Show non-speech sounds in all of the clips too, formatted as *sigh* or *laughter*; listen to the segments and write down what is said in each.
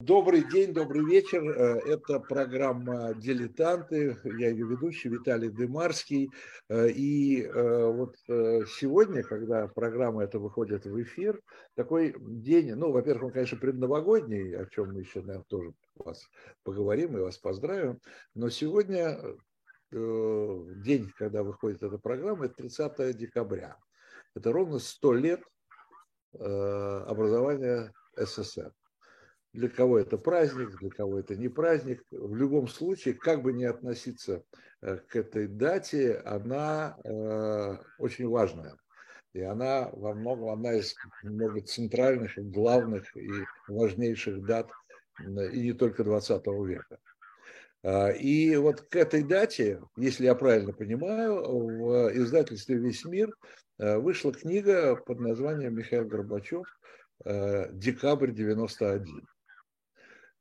Добрый день, добрый вечер. Э, это программа «Дилетанты». Я ее ведущий Виталий Дымарский. Э, и э, вот сегодня, когда программа эта выходит в эфир, такой день, ну, во-первых, он, конечно, предновогодний, о чем мы еще, наверное, тоже вас поговорим и вас поздравим. Но сегодня день, когда выходит эта программа, это 30 декабря. Это ровно 100 лет образования СССР. Для кого это праздник, для кого это не праздник. В любом случае, как бы ни относиться э, к этой дате, она э, очень важная. И она во многом одна из много центральных, главных и важнейших дат и не только 20 века. А, и вот к этой дате, если я правильно понимаю, в издательстве «Весь мир» э, вышла книга под названием «Михаил Горбачев. Декабрь 91».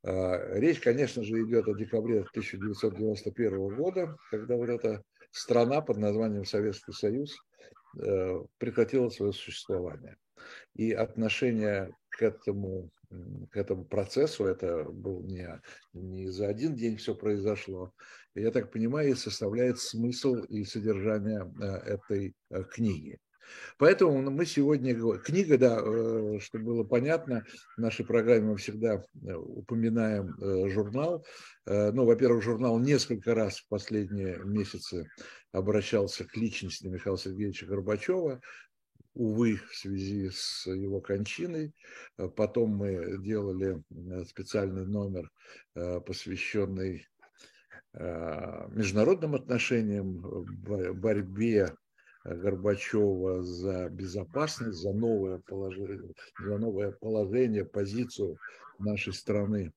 А, речь, конечно же, идет о декабре 1991 года, когда вот эта страна под названием Советский Союз э, прекратила свое существование. И отношение к этому, к этому процессу, это был не, не за один день все произошло, я так понимаю, и составляет смысл и содержание э, этой э, книги. Поэтому мы сегодня... Книга, да, э, чтобы было понятно, в нашей программе мы всегда э, упоминаем э, журнал. Ну, во-первых, журнал несколько раз в последние месяцы обращался к личности Михаила Сергеевича Горбачева, увы, в связи с его кончиной. Потом мы делали специальный номер, посвященный международным отношениям, борьбе Горбачева за безопасность, за новое положение, за новое положение, позицию нашей страны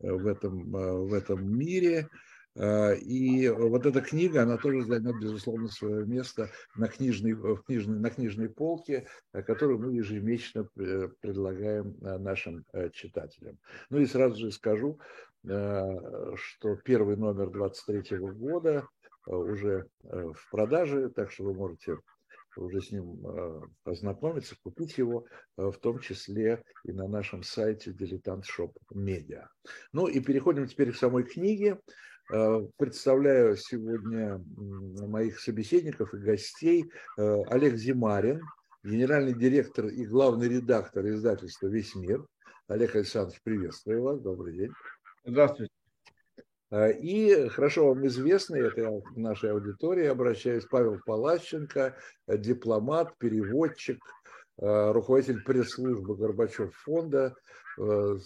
э, в этом, э, в этом мире. Э, и вот эта книга, она тоже займет, безусловно, свое место на книжной, в книжной, на книжной полке, которую мы ежемесячно предлагаем нашим читателям. Ну и сразу же скажу, что первый номер 23 года уже э, в продаже, так что вы можете уже с ним э, ознакомиться, купить его, в том числе и на нашем сайте Dilettant Shop Media. Ну и переходим теперь к самой книге. Представляю сегодня моих собеседников и гостей. Олег Зимарин, генеральный директор и главный редактор издательства «Весь мир». Олег Александрович, приветствую вас, добрый день. Здравствуйте. А, и хорошо вам известный, это я к нашей аудитории обращаюсь, Павел Палащенко, дипломат, переводчик, а, руководитель пресс-службы Горбачев фонда, а,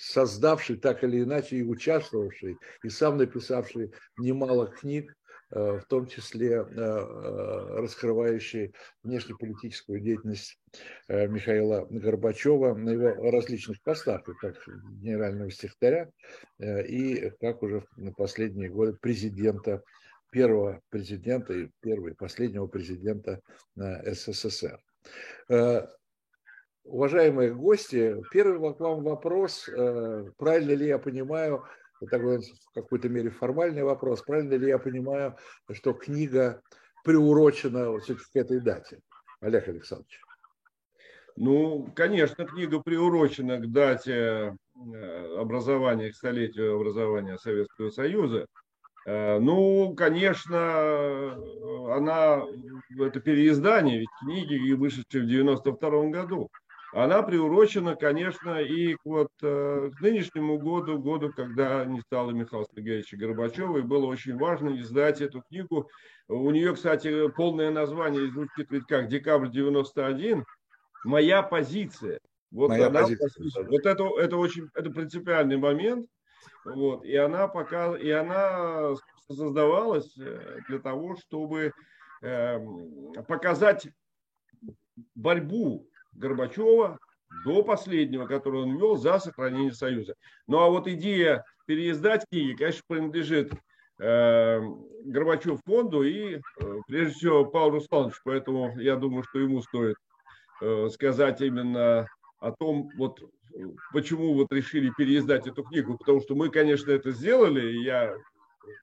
создавший так или иначе и участвовавший, и сам написавший немало книг Э, в том числе э, э, раскрывающий внешнеполитическую деятельность Михаила Горбачева на его различных постах, как генерального секретаря и как уже на последние годы президента, первого президента и первого и последнего президента СССР. Уважаемые гости, первый вам вопрос. Правильно ли я понимаю, такой в какой-то мере формальный вопрос. Правильно ли я понимаю, что книга приурочена вот к этой дате? Олег Александрович. Ну, конечно, книга приурочена к дате э, образования, к столетию образования Советского Союза. Э, ну, конечно, она, это переиздание, ведь книги, вышедшие в 92 году она приурочена, конечно, и вот, э, к нынешнему году, году, когда не стало Михаила Сергеевича Горбачева, и было очень важно издать эту книгу. У нее, кстати, полное название звучит ведь как «Декабрь 91», «Моя позиция». Вот, Моя она, позиция. вот это, это очень это принципиальный момент. Вот, и она пока, и она создавалась э, для того, чтобы э, показать борьбу Горбачева до последнего, который он вел за сохранение Союза. Ну а вот идея переиздать книги, конечно, принадлежит э, Горбачев фонду и, э, прежде всего, Павлу Руслановичу. Поэтому я думаю, что ему стоит э, сказать именно о том, вот почему вот решили переиздать эту книгу. Потому что мы, конечно, это сделали, и я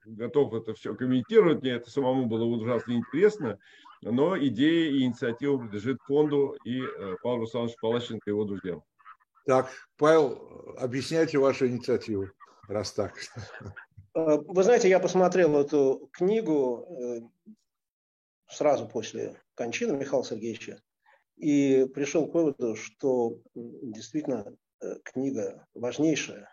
готов это все комментировать, мне это самому было ужасно интересно но идея и инициатива принадлежит фонду и э, Павлу Александровичу Палащенко и его друзьям. Так, Павел, объясняйте вашу инициативу, раз так. Э, вы знаете, я посмотрел эту книгу э, сразу после кончины Михаила Сергеевича и пришел к выводу, что действительно книга важнейшая.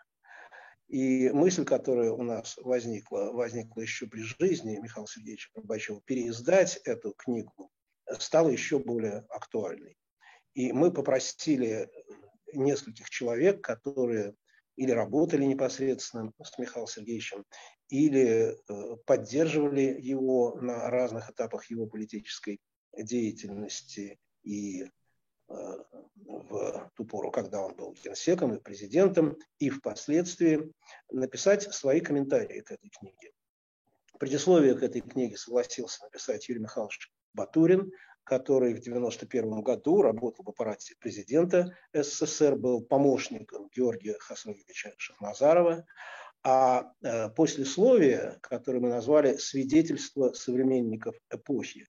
И мысль, которая у нас возникла, возникла еще при жизни Михаила Сергеевича Горбачева, переиздать эту книгу стала еще более актуальной. И мы попросили нескольких человек, которые или работали непосредственно с Михаилом Сергеевичем, или э, поддерживали его на разных этапах его политической деятельности и э, в ту пору, когда он был генсеком и президентом, и впоследствии написать свои комментарии к этой книге. Предисловие к этой книге согласился написать Юрий Михайлович Батурин, который в 1991 году работал в аппарате президента СССР, был помощником Георгия Хасановича Шахназарова, а э, послесловие, которое мы назвали «Свидетельство современников эпохи»,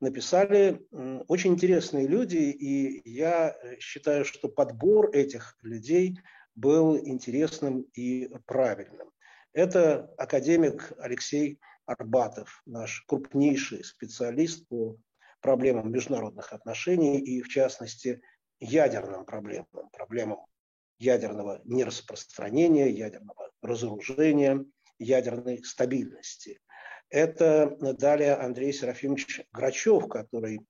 написали очень интересные люди, и я считаю, что подбор этих людей был интересным и правильным. Это академик Алексей Арбатов, наш крупнейший специалист по проблемам международных отношений и, в частности, ядерным проблемам, проблемам ядерного нераспространения, ядерного разоружения, ядерной стабильности. Это далее Андрей Серафимович Грачев, который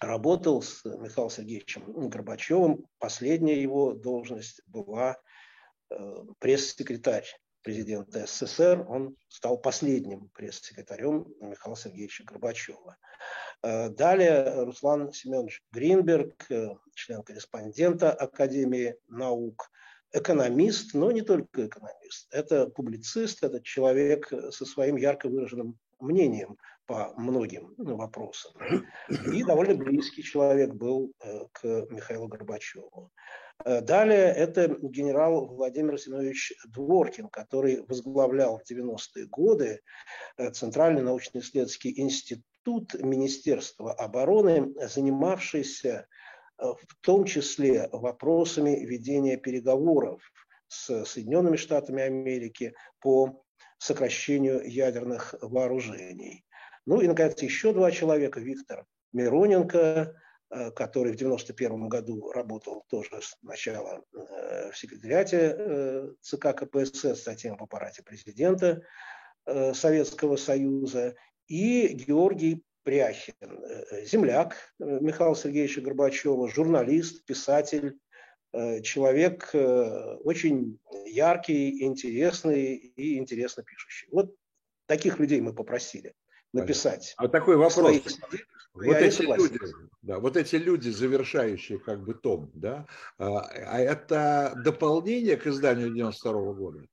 работал с Михаилом Сергеевичем Горбачевым. Последняя его должность была э, пресс-секретарь президента СССР. Он стал последним пресс-секретарем Михаила Сергеевича Горбачева. Э, далее Руслан Семенович Гринберг, э, член-корреспондента Академии наук, экономист, но не только экономист. Это публицист, это человек со своим ярко выраженным мнением по многим вопросам. И довольно близкий человек был э, к Михаилу Горбачеву. Далее это генерал Владимир Семенович Дворкин, который возглавлял в 90-е годы Центральный научно-исследовательский институт тут Министерство обороны, занимавшееся э, в том числе вопросами ведения переговоров с Соединенными Штатами Америки по сокращению ядерных вооружений. Ну и, наконец, еще два человека. Виктор Мироненко, э, который в 1991 году работал тоже сначала э, в секретариате ЦК КПСС, затем в аппарате президента Советского Союза, и Георгий Пряхин, э, земляк э, Михаила Сергеевича Горбачева, журналист, писатель, э, человек очень яркий, интересный и интересно пишущий. Вот таких людей мы попросили написать. А такой вопрос. Вот эти, люди, да, вот эти люди, завершающие как бы том, да, а, а это дополнение к изданию 92 -го года?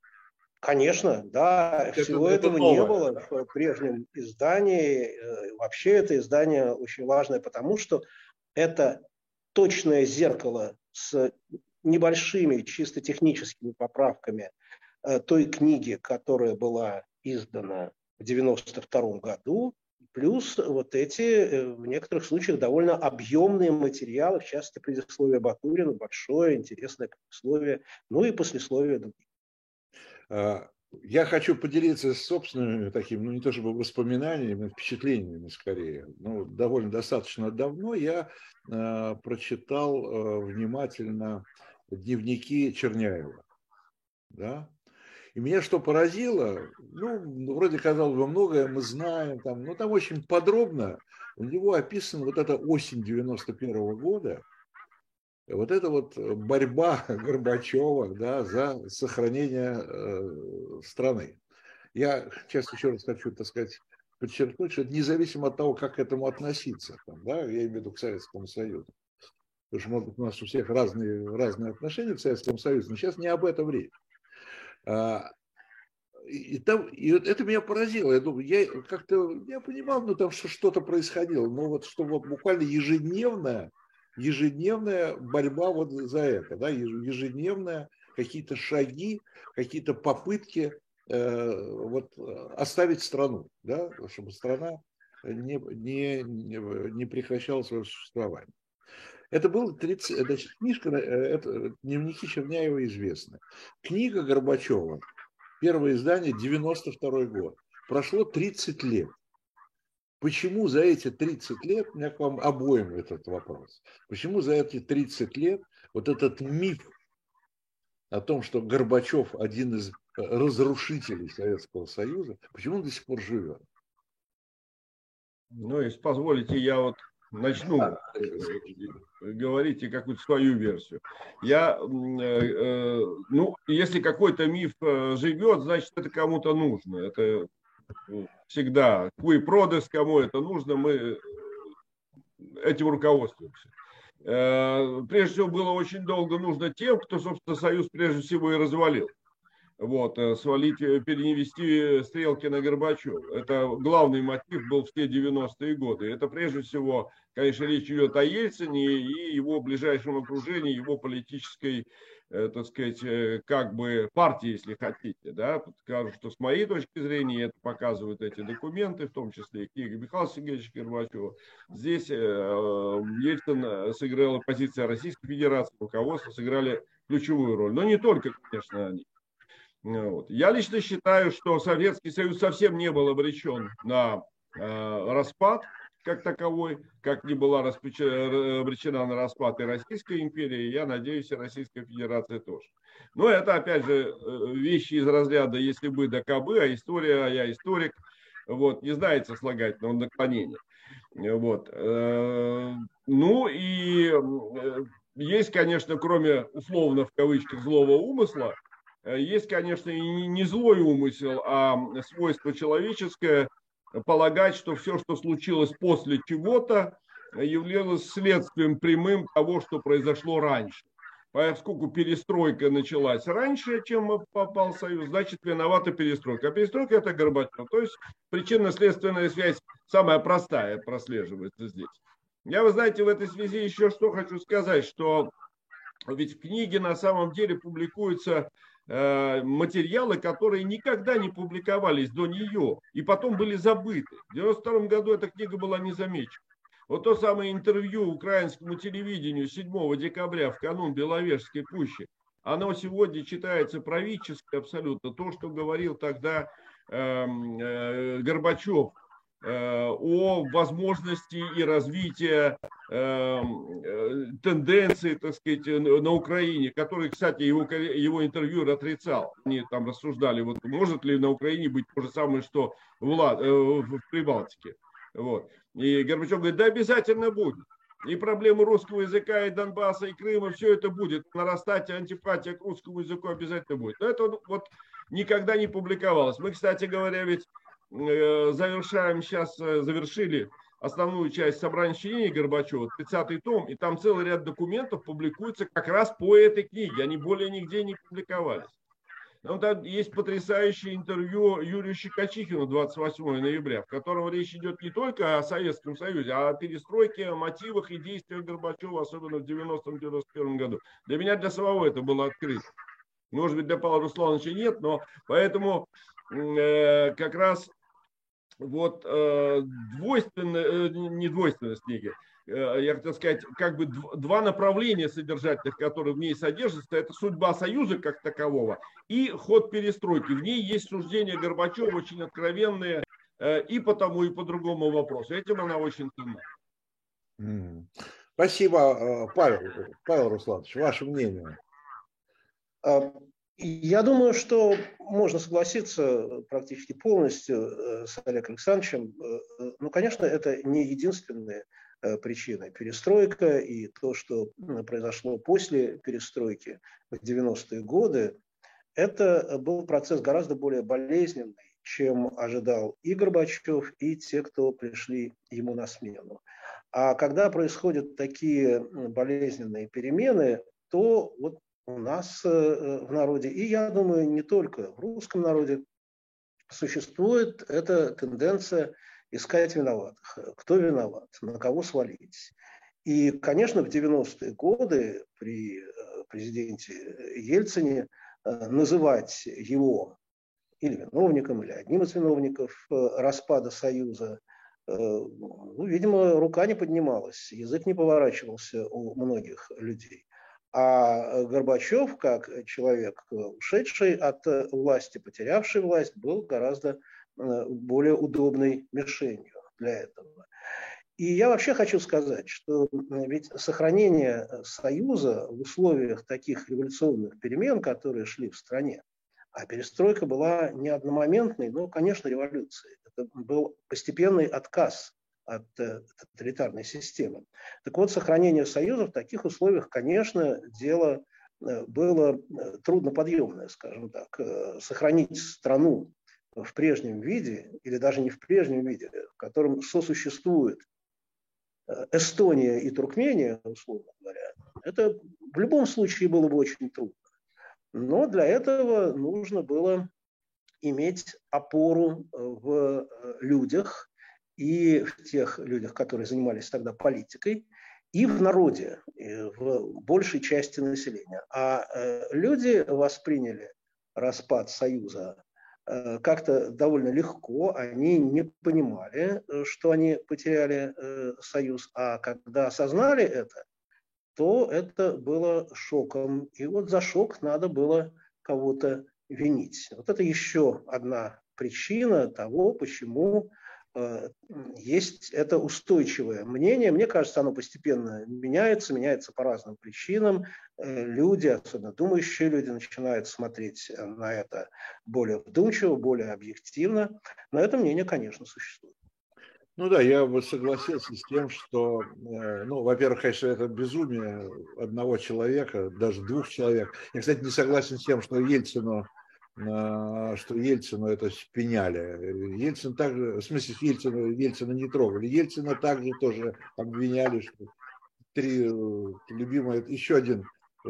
Конечно, да, это, всего это этого новое. не было в прежнем издании. Э, вообще это издание очень важное, потому что это точное зеркало с небольшими чисто техническими поправками э, той книги, которая была издана в 1992 году, плюс вот эти, э, в некоторых случаях, довольно объемные материалы, в частности, предисловие Батурина, большое, интересное предисловие, ну и послесловие других. А, я хочу поделиться собственными такими, ну не то чтобы воспоминаниями, впечатлениями скорее. Ну, довольно достаточно давно я э, прочитал э, внимательно дневники Черняева. Да? И меня что поразило, ну, вроде казалось бы, многое мы знаем, там, но там очень подробно у него описана вот эта осень 91 -го года, вот это вот э, борьба *laughs* Горбачева да, за сохранение э, страны. Я сейчас еще раз хочу, так сказать, подчеркнуть, что независимо от того, как к этому относиться, там, да, я имею в виду к Советскому Союзу. Потому что, может у нас у всех разные, разные отношения к Советскому Союзу, но сейчас не об этом речь. А, и, там, и это меня поразило. Я думаю, я как-то я понимал, ну там что-то происходило, но вот что вот буквально ежедневное ежедневная борьба вот за это, да, ежедневная какие-то шаги, какие-то попытки э, вот, оставить страну, да, чтобы страна не, не, не прекращала свое существование. Это был 30, значит, книжка, это, дневники Черняева известны. Книга Горбачева, первое издание, 92 год. Прошло 30 лет. Почему за эти 30 лет, у меня к вам обоим этот вопрос, почему за эти 30 лет вот этот миф о том, что Горбачев один из разрушителей Советского Союза, почему он до сих пор живет? Ну, если позволите, я вот начну говорить и какую-то свою версию. Я, э, э, ну, если какой-то миф э, живет, значит, это кому-то нужно. Это всегда куи продес, кому это нужно, мы этим руководствуемся. Прежде всего, было очень долго нужно тем, кто, собственно, Союз прежде всего и развалил вот, э, свалить, э, перенести стрелки на Горбачева. Это главный мотив был в те 90-е годы. Это прежде всего, конечно, речь идет о Ельцине и его ближайшем окружении, его политической, э, так сказать, как бы партии, если хотите. Да? Скажу, что с моей точки зрения, это показывают эти документы, в том числе и книга Михаила Сергеевича Горбачева. Здесь Ельцин сыграл, позиция Российской Федерации, руководство сыграли ключевую роль. Но не только, конечно, они. Вот. Я лично считаю, что Советский Союз совсем не был обречен на э, распад как таковой, как не была обречена на распад и Российская империя, я надеюсь, и Российская Федерация тоже. Но это, опять же, э, вещи из разряда «если бы да кабы», а история, а я историк, вот, не знает сослагательного наклонения. Вот. Э, ну и э, есть, конечно, кроме условно в кавычках злого умысла, есть, конечно, и не злой умысел, а свойство человеческое полагать, что все, что случилось после чего-то, являлось следствием прямым того, что произошло раньше. Поскольку перестройка началась раньше, чем попал в Союз, значит виновата перестройка. А перестройка это Горбачев. То есть причинно-следственная связь самая простая прослеживается здесь. Я, вы знаете, в этой связи еще что хочу сказать, что ведь в книге на самом деле публикуются материалы, которые никогда не публиковались до нее и потом были забыты. В 1992 году эта книга была не замечена. Вот то самое интервью украинскому телевидению 7 декабря в канун Беловежской пущи, оно сегодня читается правительски абсолютно. То, что говорил тогда э, э, Горбачев Э, о возможности и развитии эм, э, тенденций, так сказать, на Украине, который, кстати, его, его интервью отрицал. Они там рассуждали, вот может ли на Украине быть то же самое, что в, Лад, э, в Прибалтике. Вот. И Горбачев говорит, да обязательно будет. И проблемы русского языка, и Донбасса, и Крыма, все это будет. Нарастать антипатия к русскому языку обязательно будет. Но это вот никогда не публиковалось. Мы, кстати говоря, ведь Э, завершаем сейчас, э, завершили основную часть собрания сочинений Горбачева, 30-й том, и там целый ряд документов публикуется как раз по этой книге, они более нигде не публиковались. Там, там есть потрясающее интервью Юрию Щекочихину 28 ноября, в котором речь идет не только о Советском Союзе, а о перестройке, о мотивах и действиях Горбачева, особенно в 90-91 году. Для меня, для самого это было открыто. Может быть, для Павла Руслановича нет, но поэтому э, как раз вот э, двойственность, э, не двойственность книги, э, я хотел сказать, как бы два направления содержательных, которые в ней содержатся, это судьба Союза как такового и ход перестройки. В ней есть суждения Горбачева очень откровенные э, и по тому, и по другому вопросу. Этим она очень ценна. Спасибо, Павел, Павел Русланович. Ваше мнение? Я думаю, что можно согласиться практически полностью э, с Олегом Александровичем. Э, ну, конечно, это не единственная э, причина. Перестройка и то, что произошло после перестройки в 90-е годы, это был процесс гораздо более болезненный, чем ожидал и Горбачев, и те, кто пришли ему на смену. А когда происходят такие болезненные перемены, то вот у нас э, э, в народе, и я думаю, не только в русском народе, существует эта тенденция искать виноватых. Кто виноват, на кого свалить. И, конечно, в 90-е годы при э, президенте Ельцине называть его или виновником, или одним из виновников распада Союза ну, видимо, рука не поднималась, язык не поворачивался у многих людей. А Горбачев, как человек, ушедший от власти, потерявший власть, был гораздо более удобной мишенью для этого. И я вообще хочу сказать, что ведь сохранение Союза в условиях таких революционных перемен, которые шли в стране, а перестройка была не одномоментной, но, конечно, революцией. Это был постепенный отказ от э, тоталитарной системы. Так вот, сохранение Союза в таких условиях, конечно, дело э, было э, трудноподъемное, скажем так. Сохранить страну в прежнем виде, или даже не в прежнем виде, в котором сосуществует Эстония и Туркмения, условно говоря, это в любом случае было бы очень трудно. Но для этого нужно было иметь опору в людях и в тех людях, которые занимались тогда политикой, и в народе, в большей части населения. А э, люди восприняли распад Союза Э, как-то довольно легко, они не понимали, э, что они потеряли союз, а когда осознали это, то это было шоком. И вот за шок надо было кого-то винить. Вот это еще одна причина того, почему есть это устойчивое мнение. Мне кажется, оно постепенно меняется, меняется по разным причинам. Э, люди, особенно думающие люди, начинают смотреть на это более вдумчиво, более объективно. Но это мнение, конечно, существует. Ну да, я бы согласился с тем, что, э, ну, во-первых, конечно, это безумие одного человека, даже двух человек. Я, кстати, не согласен с тем, что Ельцину что Ельцину это пеняли. Ельцин также, в смысле, Ельцина, Ельцина не трогали. Ельцина также тоже обвиняли, что три любимые, еще один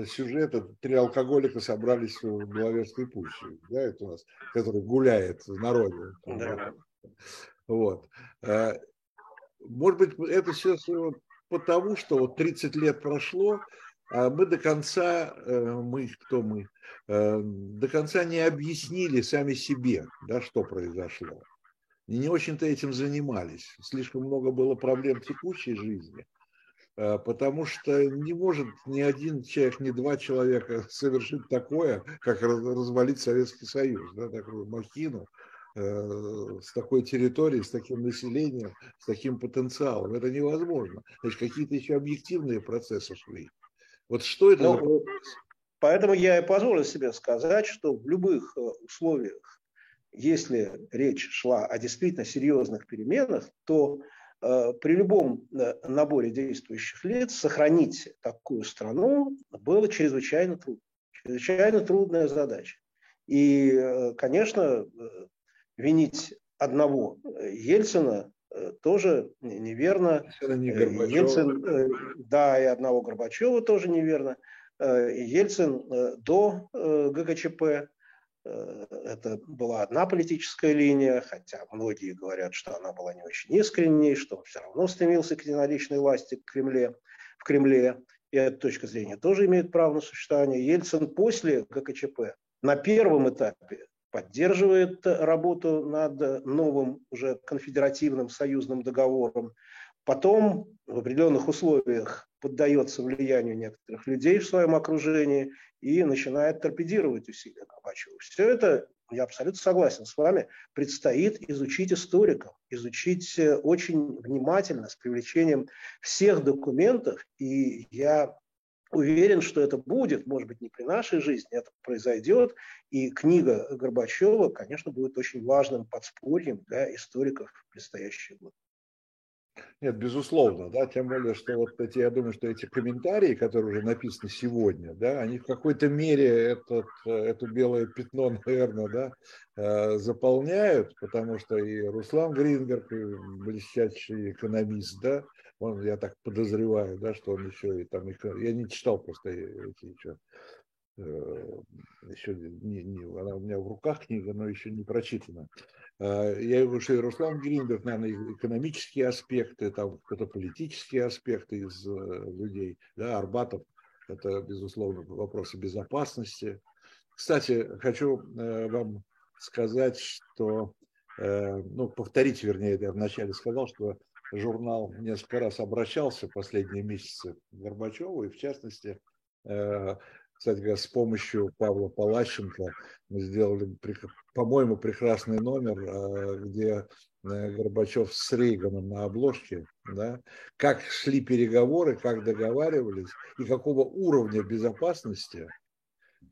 сюжет, это три алкоголика собрались в Беловежской пуще, да, это у нас, который гуляет в народе. Да. Вот. А, может быть, это все потому, что вот 30 лет прошло, а мы до конца, э, мы, кто мы, э, до конца не объяснили сами себе, да, что произошло. И не очень-то этим занимались. Слишком много было проблем текущей жизни, э, потому что не может ни один человек, ни два человека *laughs* совершить такое, как развалить Советский Союз, да, такую махину, с такой территорией, с таким населением, с таким потенциалом. Это невозможно. Значит, какие-то еще объективные процессы шли. Вот что это? Ну, поэтому я и позволю себе сказать, что в любых э, условиях, если речь шла о действительно серьезных переменах, то э, при любом э, наборе действующих лиц сохранить такую страну было чрезвычайно трудно. Чрезвычайно трудная задача. И, э, конечно, винить одного Ельцина тоже неверно. Не э, Ельцин, э, да, и одного Горбачева тоже неверно. Ельцин до ГКЧП это была одна политическая линия, хотя многие говорят, что она была не очень искренней, что он все равно стремился к единоличной власти в Кремле. В Кремле. И эта точка зрения тоже имеет право на существование. Ельцин после ГКЧП на первом этапе поддерживает работу над новым уже конфедеративным союзным договором. Потом в определенных условиях поддается влиянию некоторых людей в своем окружении и начинает торпедировать усилия Горбачева. Все это, я абсолютно согласен с вами, предстоит изучить историкам, изучить э, очень внимательно, с привлечением всех документов. И я Уверен, что это будет, может быть, не при нашей жизни, это произойдет. И книга Горбачева, конечно, будет очень важным подспорьем для историков в предстоящие годы. Нет, безусловно, да, тем более, что вот эти, я думаю, что эти комментарии, которые уже написаны сегодня, да, они в какой-то мере этот, это белое пятно, *laughs* наверное, да, э, заполняют, потому что и Руслан Грингер, блестящий экономист, да, он, я так подозреваю, да, что он еще и там, я не читал просто эти еще, э, еще не, не, она у меня в руках книга, но еще не прочитана. Э, я говорю, что и Руслан Гриндер, наверное, экономические аспекты, там какие-то политические аспекты из э, людей, да, Арбатов, это, безусловно, вопросы безопасности. Кстати, хочу вам сказать, что ну, повторить, вернее, я вначале сказал, что журнал несколько раз обращался в последние месяцы к Горбачеву, и в частности, кстати говоря, с помощью Павла Палащенко мы сделали, по-моему, прекрасный номер, где Горбачев с Рейганом на обложке, да, как шли переговоры, как договаривались и какого уровня безопасности Э,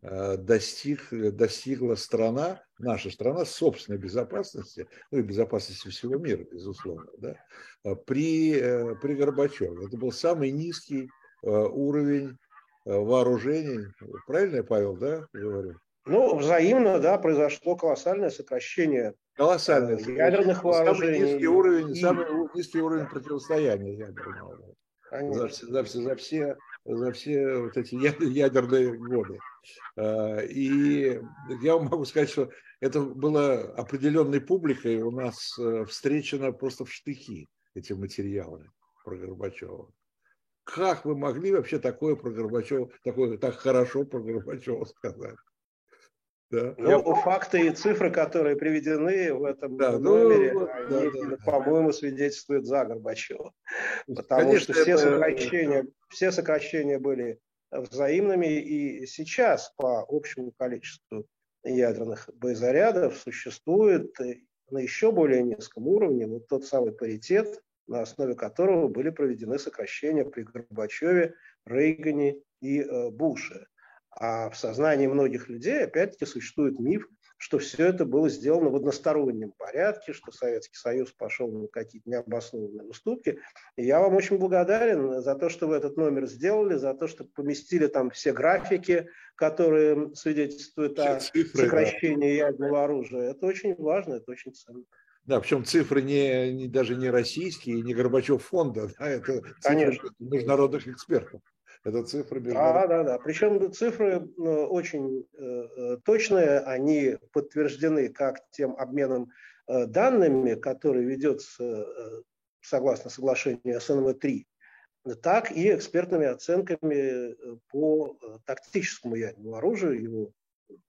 достиг, достигла страна, наша страна, собственной безопасности, ну и безопасности всего мира, безусловно, да, э, при, э, при Горбачеве. Это был самый низкий уровень вооружений. Правильно я, Павел, да, говорю? Ну, взаимно, да, произошло колоссальное сокращение Колоссальное ядерных вооружений. Самый низкий уровень, и... самый низкий уровень противостояния ядерного. За, за, за, все, за все вот эти ядерные годы. А, и я могу сказать, что это было определенной публикой у нас э, встречено просто в штыки эти материалы про Горбачева. Как вы могли вообще такое про Горбачева, такое так хорошо про Горбачева сказать? Да. Ну, факты и цифры, которые приведены в этом да, ну, номере, ну, они, да, да. по-моему, свидетельствуют за Горбачева. Потому Конечно, что все, это... сокращения, все сокращения были взаимными, и сейчас по общему количеству ядерных боезарядов существует на еще более низком уровне вот тот самый паритет, на основе которого были проведены сокращения при Горбачеве, Рейгане и э, Буше. А в сознании многих людей, опять-таки, существует миф, что все это было сделано в одностороннем порядке, что Советский Союз пошел на какие-то необоснованные уступки. И я вам очень благодарен за то, что вы этот номер сделали, за то, что поместили там все графики, которые свидетельствуют все о цифры, сокращении да. ядерного оружия. Это очень важно, это очень ценно. Да, причем цифры не, не даже не российские, не Горбачев фонда, да, это цифры Конечно. международных экспертов. Это цифры Да, да, да. Причем цифры э, очень э, э, точные, они подтверждены как тем обменом данными, который ведется согласно соглашению СНВ-3, так и экспертными оценками по тактическому ядерному оружию. Его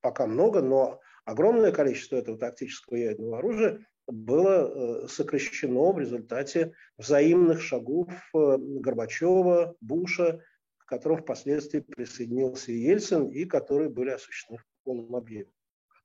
пока много, но огромное количество этого тактического ядерного оружия было сокращено в результате взаимных шагов Горбачева, Буша к которым впоследствии присоединился Ельцин, и которые были осуществлены в полном объеме.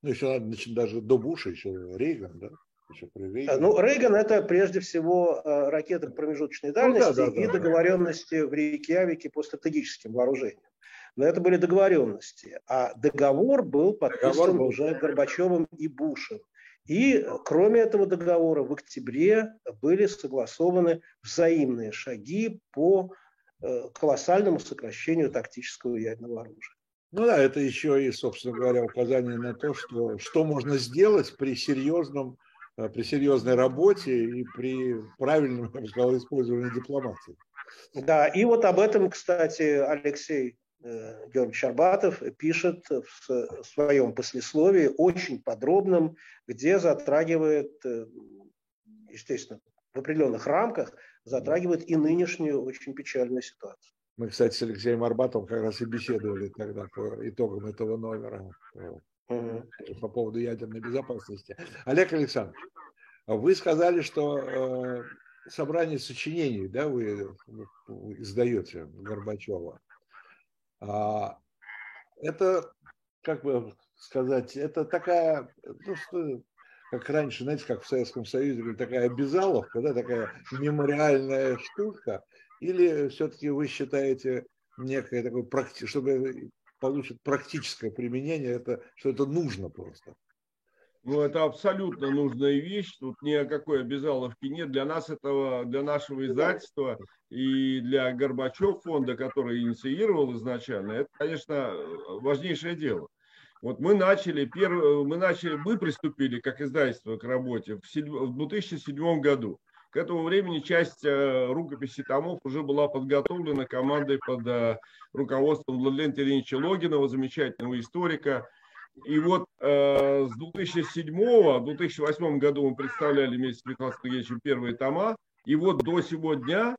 Ну, еще значит, даже до Буша, еще Рейган, да? Еще при Рейган. Ну, Рейган это прежде всего э, ракеты промежуточной дальности ну, да, да, и да, договоренности да. в Рейкьявике по стратегическим вооружениям. Но это были договоренности. А договор был подписан договор был. уже Горбачевым и Бушем. И кроме этого договора в октябре были согласованы взаимные шаги по колоссальному сокращению тактического ядерного оружия. Ну да, это еще и, собственно говоря, указание на то, что, что можно сделать при серьезном, э, при серьезной работе и при правильном, я бы сказал, использовании дипломатии. Да, и вот об этом, кстати, Алексей э, Георгиевич Арбатов пишет в своем послесловии очень подробном, где затрагивает, естественно, в определенных рамках затрагивает и нынешнюю очень печальную ситуацию. Мы, кстати, с Алексеем Арбатовым как раз и беседовали тогда по итогам этого номера угу. по поводу ядерной безопасности. Олег Александрович, вы сказали, что э, собрание сочинений, да, вы, вы издаете Горбачева. А, это, как бы сказать, это такая, ну, что, как раньше, знаете, как в Советском Союзе, такая обязаловка, да, такая мемориальная штука, или все-таки вы считаете некое такое, чтобы получить практическое применение, это, что это нужно просто? Ну, это абсолютно нужная вещь. Тут ни о какой обязаловке нет. Для нас этого, для нашего издательства и для Горбачев фонда, который инициировал изначально, это, конечно, важнейшее дело. Вот мы начали, перв... мы начали, мы приступили как издательство к работе в 2007 году. К этому времени часть э, рукописи томов уже была подготовлена командой под э, руководством Владимира Ильича Логинова, замечательного историка. И вот э, с 2007-2008 году мы представляли вместе с Михаилом Сергеевичем первые тома. И вот до сего дня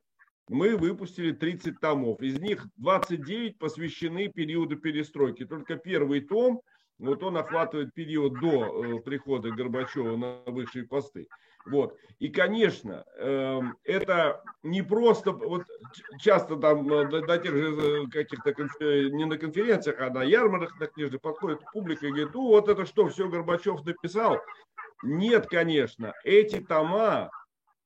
мы выпустили 30 томов. Из них 29 посвящены периоду перестройки. Только первый том – Вот он охватывает период до прихода Горбачева на высшие посты. Вот. И, конечно, эм, это не просто, вот часто там на тех же каких-то, не на конференциях, а на ярмарках на книжных подходит публика и говорит, ну вот это что, все Горбачев написал? Нет, конечно, эти тома,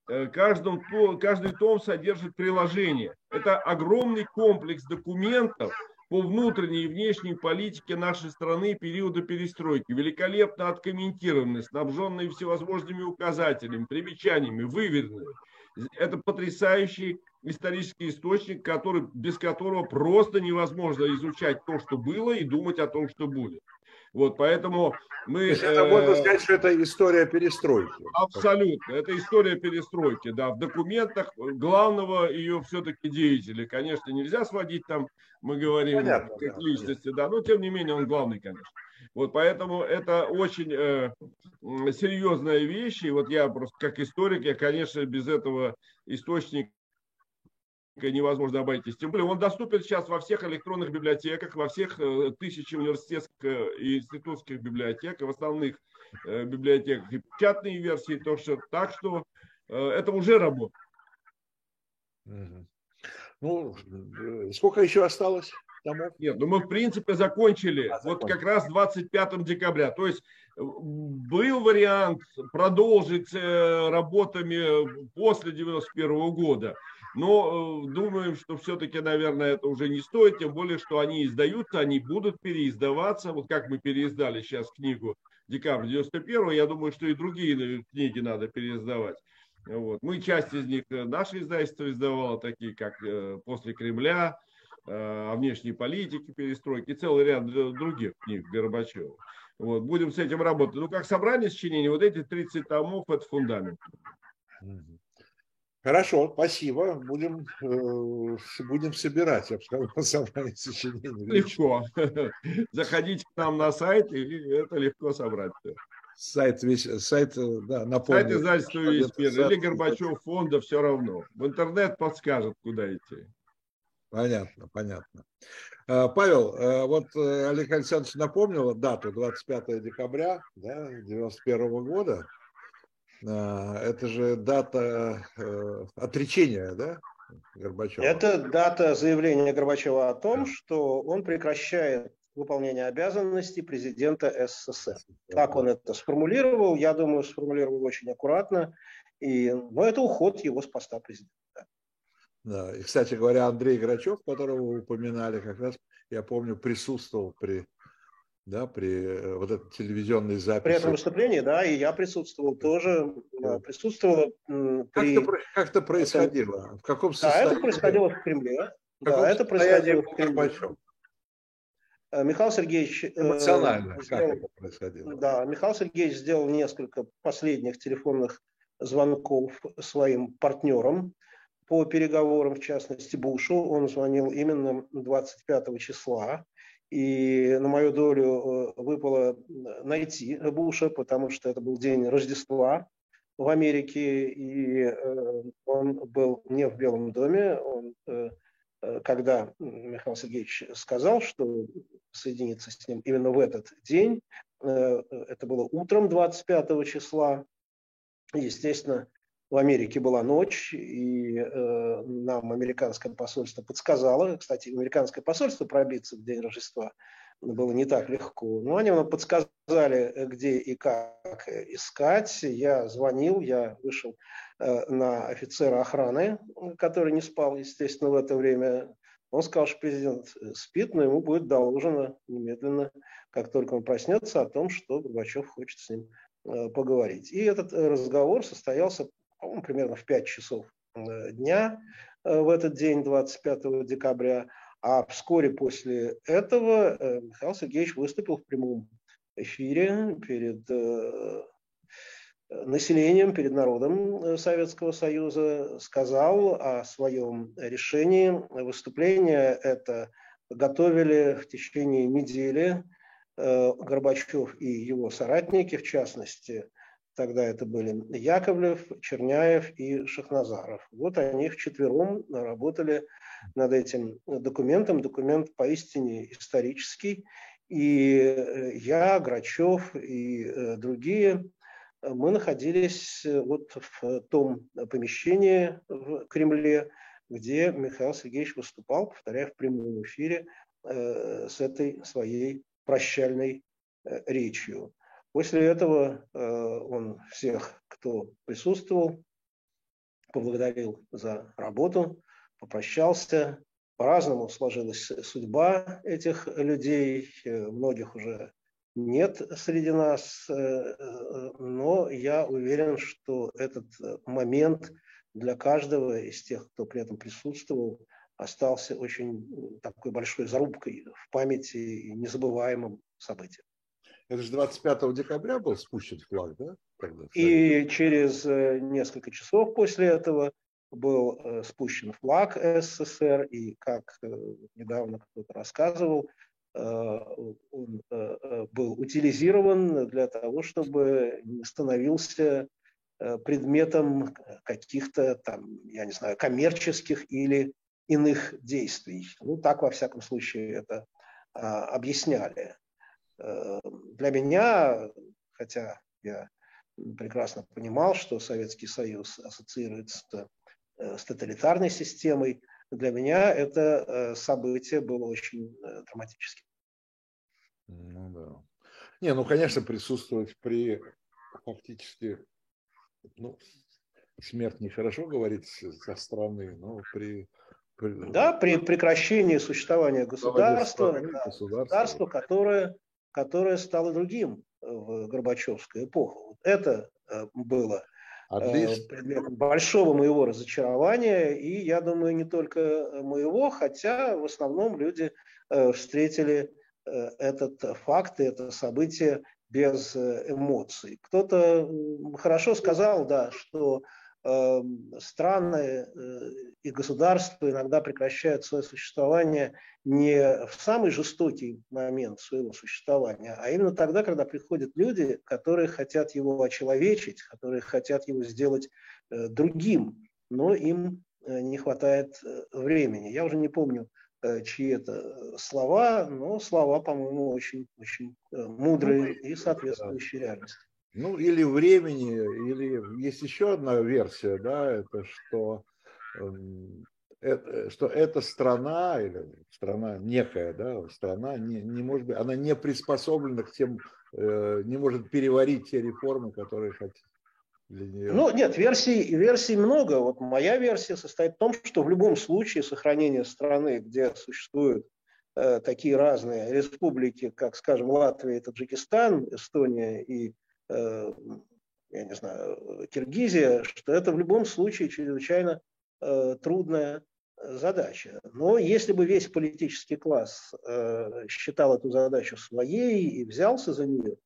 э, каждым, каждый том содержит приложение. Это огромный комплекс документов, по внутренней и внешней политике нашей страны периода перестройки, великолепно откомментированные, снабженные всевозможными указателями, примечаниями, выверенные. Это потрясающий исторический источник, который, без которого просто невозможно изучать то, что было, и думать о том, что будет. Вот, поэтому мы... То есть это можно сказать, что это история перестройки. Абсолютно. Это история перестройки, да. В документах главного ее все-таки деятеля. Конечно, нельзя сводить там, мы говорим, Понятно, как да, личности, да, но тем не менее он главный, конечно. Вот поэтому это очень э, серьезная вещь. И вот я просто как историк, я, конечно, без этого источника невозможно обойтись. Тем более он доступен сейчас во всех электронных библиотеках, во всех э, тысячи университетских э, и институтских библиотек, в основных э, библиотеках и печатные версии. То, что, так что это уже работает. Ну, сколько еще осталось? Томов? Нет, ну мы в принципе закончили а, вот как раз 25 декабря. То есть был вариант продолжить работами после 91 года. Но э, думаем, что все-таки, наверное, это уже не стоит, тем более, что они издаются, они будут переиздаваться. Вот как мы переиздали сейчас книгу декабрь 91 я думаю, что и другие книги надо переиздавать. Вот. Мы часть из них, э, наше издательство издавало, такие как э, «После Кремля», о внешней политике, перестройки, целый ряд других книг Горбачева. Вот. Будем с этим работать. Ну, как собрание сочинений, вот эти 30 томов – это фундамент. Хорошо, спасибо. Будем, э, будем собирать, я бы *laughs* сказал, собрание сочинений. Легко. *laughs* Заходите к нам на сайт, и это легко собрать. Сайт, весь, сайт, э, да, напомню. Сайт издательства «Весь мир» или Горбачев фонда, все равно. В интернет подскажет, куда идти. Понятно, понятно. Э, Павел, э, вот Олег Александрович напомнил дату 25 декабря да, 91 года. А, это же дата э, отречения, да, Горбачева? Это дата заявления Горбачева о том, что он прекращает выполнение обязанностей президента СССР. Как он это сформулировал, я думаю, сформулировал очень аккуратно. И, но это уход его с поста президента. Да. И, кстати говоря, Андрей Грачев, которого вы упоминали, как раз, я помню, присутствовал при да, при э, вот этой телевизионной записи. При этом выступлении, да, и я присутствовал тоже, да, присутствовала. Как, при... это, как это происходило? В каком состоянии? Да, это происходило в Кремле. В да, это происходило в Кремле. Э, Михаил Сергеевич... Э, Эмоционально, сделал, как это происходило? Да, Михаил Сергеевич сделал несколько последних телефонных звонков своим партнерам по переговорам, в частности, Бушу. Он звонил именно 25 числа. И на мою долю э, выпало найти Буша, потому что это был день Рождества в Америке, и э, он был не в Белом доме. Он, э, когда Михаил Сергеевич сказал, что соединится с ним именно в этот день, это было утром 25 числа, естественно, в Америке была ночь, и э, нам американское посольство подсказало, кстати, американское посольство пробиться в день Рождества было не так легко, но они нам подсказали, где и как искать. Я звонил, я вышел э, на офицера охраны, который не спал, естественно, в это время. Он сказал, что президент спит, но ему будет доложено немедленно, как только он проснется, о том, что Горбачев хочет с ним э, поговорить. И этот разговор состоялся по-моему, примерно в 5 часов э, дня э, в этот день, 25 декабря. А вскоре после этого э, Михаил Сергеевич выступил в прямом эфире перед населением, перед народом Советского Союза, сказал о своем решении. Выступление это готовили в течение недели Горбачев и его соратники, в частности, Тогда это были Яковлев, Черняев и Шахназаров. Вот они вчетвером работали над этим документом. Документ поистине исторический. И я, Грачев и другие, мы находились вот в том помещении в Кремле, где Михаил Сергеевич выступал, повторяю, в прямом эфире с этой своей прощальной речью. После этого он всех, кто присутствовал, поблагодарил за работу, попрощался. По-разному сложилась судьба этих людей. Многих уже нет среди нас, но я уверен, что этот момент для каждого из тех, кто при этом присутствовал, остался очень такой большой зарубкой в памяти и незабываемым событием. Это же 25 декабря был спущен флаг, да? Тогда, и через э, несколько часов после этого был э, спущен флаг СССР, и, как э, недавно кто-то рассказывал, он был утилизирован для того, чтобы не становился предметом каких-то там, я не знаю, коммерческих или иных действий. Ну, так, во всяком случае, это а, объясняли. Для меня, хотя я прекрасно понимал, что Советский Союз ассоциируется э, с тоталитарной системой. Для меня это э, событие было очень э, драматическим. Ну да. Не, ну, конечно, присутствовать при фактически, ну, смерть нехорошо говорить со стороны, но при... при да, при прекращении существования государства, да, государства, государства которое, которое стало другим в Горбачевскую эпоху. Это э, было э, предметом большого моего разочарования, и я думаю, не только моего, хотя в основном люди э, встретили этот факт и это событие без эмоций. Кто-то хорошо сказал, да, что страны э, и государства иногда прекращают свое существование не в самый жестокий момент своего существования, а именно тогда, когда приходят люди, которые хотят его очеловечить, которые хотят его сделать э, другим, но им э, не хватает времени. Я уже не помню, чьи это слова, но слова, по-моему, очень, очень мудрые и соответствующие реальности. Ну, или времени, или есть еще одна версия, да, это что, эм, это, что эта страна, или страна некая, да, страна не, не может быть, она не приспособлена к тем, э, не может переварить те реформы, которые хотят. Нее. Ну, нет, версий, версий много. Вот моя версия состоит в том, что в любом случае сохранение страны, где существуют э, такие разные республики, как, скажем, Латвия Таджикистан, Эстония и Э, я не знаю, Киргизия, что это в любом случае чрезвычайно э, трудная задача. Но если бы весь политический класс э, считал эту задачу своей и взялся за нее,